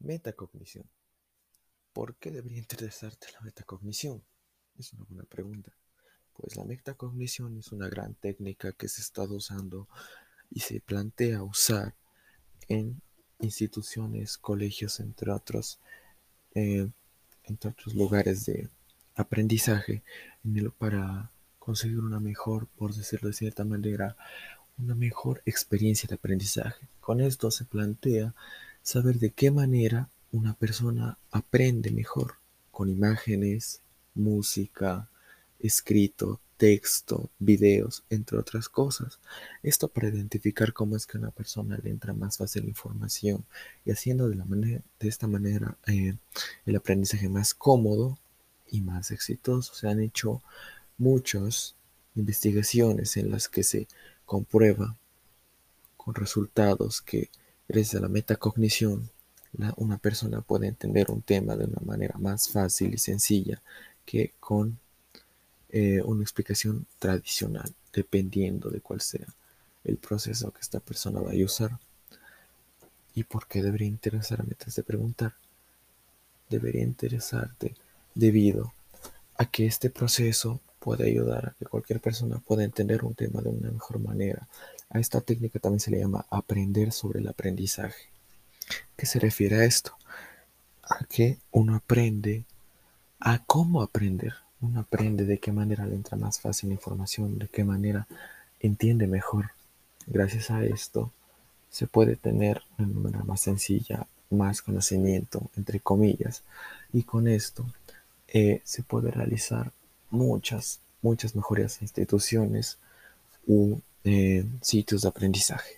Metacognición. ¿Por qué debería interesarte la metacognición? Es una buena pregunta. Pues la metacognición es una gran técnica que se está usando y se plantea usar en instituciones, colegios, entre otros, eh, entre otros lugares de aprendizaje para conseguir una mejor, por decirlo de cierta manera, una mejor experiencia de aprendizaje. Con esto se plantea saber de qué manera una persona aprende mejor con imágenes, música, escrito, texto, videos, entre otras cosas. Esto para identificar cómo es que a una persona le entra más fácil información y haciendo de, la manera, de esta manera eh, el aprendizaje más cómodo y más exitoso. Se han hecho muchas investigaciones en las que se comprueba con resultados que Gracias a la metacognición, una persona puede entender un tema de una manera más fácil y sencilla que con eh, una explicación tradicional, dependiendo de cuál sea el proceso que esta persona vaya a usar. ¿Y por qué debería interesarme? Antes de preguntar, debería interesarte debido a que este proceso puede ayudar a que cualquier persona pueda entender un tema de una mejor manera. A esta técnica también se le llama aprender sobre el aprendizaje. ¿Qué se refiere a esto? A que uno aprende a cómo aprender. Uno aprende de qué manera le entra más fácil la información, de qué manera entiende mejor. Gracias a esto se puede tener de una manera más sencilla más conocimiento, entre comillas, y con esto eh, se puede realizar muchas, muchas mejores instituciones u eh, sitios de aprendizaje.